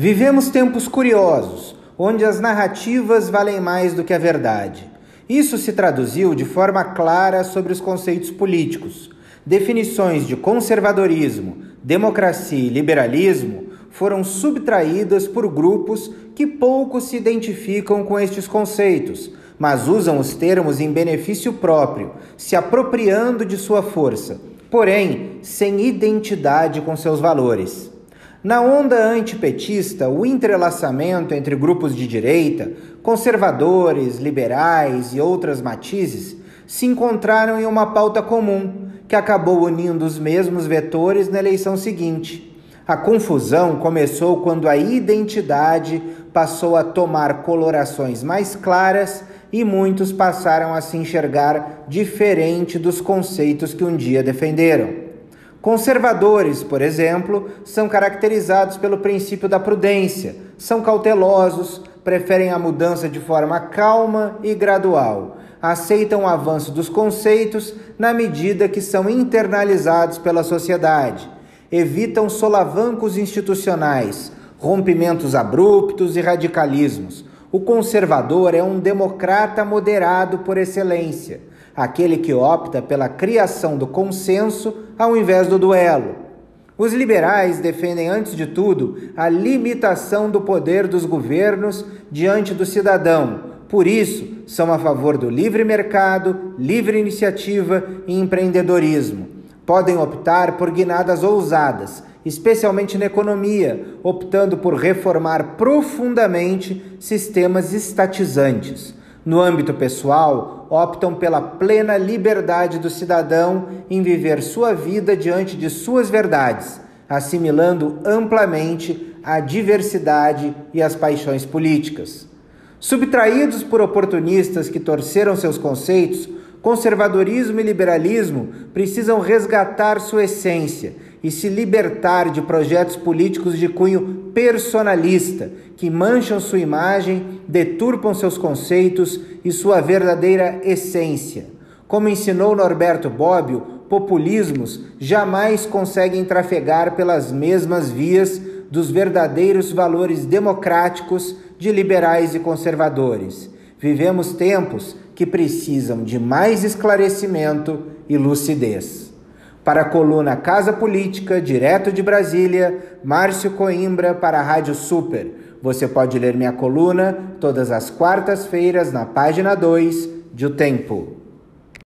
Vivemos tempos curiosos, onde as narrativas valem mais do que a verdade. Isso se traduziu de forma clara sobre os conceitos políticos. Definições de conservadorismo, democracia e liberalismo foram subtraídas por grupos que pouco se identificam com estes conceitos, mas usam os termos em benefício próprio, se apropriando de sua força, porém sem identidade com seus valores. Na onda antipetista, o entrelaçamento entre grupos de direita, conservadores, liberais e outras matizes se encontraram em uma pauta comum, que acabou unindo os mesmos vetores na eleição seguinte. A confusão começou quando a identidade passou a tomar colorações mais claras e muitos passaram a se enxergar diferente dos conceitos que um dia defenderam. Conservadores, por exemplo, são caracterizados pelo princípio da prudência, são cautelosos, preferem a mudança de forma calma e gradual, aceitam o avanço dos conceitos na medida que são internalizados pela sociedade, evitam solavancos institucionais, rompimentos abruptos e radicalismos. O conservador é um democrata moderado por excelência aquele que opta pela criação do consenso ao invés do duelo. Os liberais defendem, antes de tudo, a limitação do poder dos governos diante do cidadão. Por isso, são a favor do livre mercado, livre iniciativa e empreendedorismo. Podem optar por guinadas ousadas, especialmente na economia, optando por reformar profundamente sistemas estatizantes. No âmbito pessoal, optam pela plena liberdade do cidadão em viver sua vida diante de suas verdades, assimilando amplamente a diversidade e as paixões políticas. Subtraídos por oportunistas que torceram seus conceitos, conservadorismo e liberalismo precisam resgatar sua essência e se libertar de projetos políticos de cunho personalista que mancham sua imagem, deturpam seus conceitos e sua verdadeira essência. Como ensinou Norberto Bobbio, populismos jamais conseguem trafegar pelas mesmas vias dos verdadeiros valores democráticos de liberais e conservadores. Vivemos tempos que precisam de mais esclarecimento e lucidez. Para a coluna Casa Política, direto de Brasília, Márcio Coimbra para a Rádio Super. Você pode ler minha coluna todas as quartas-feiras na página 2 de O Tempo.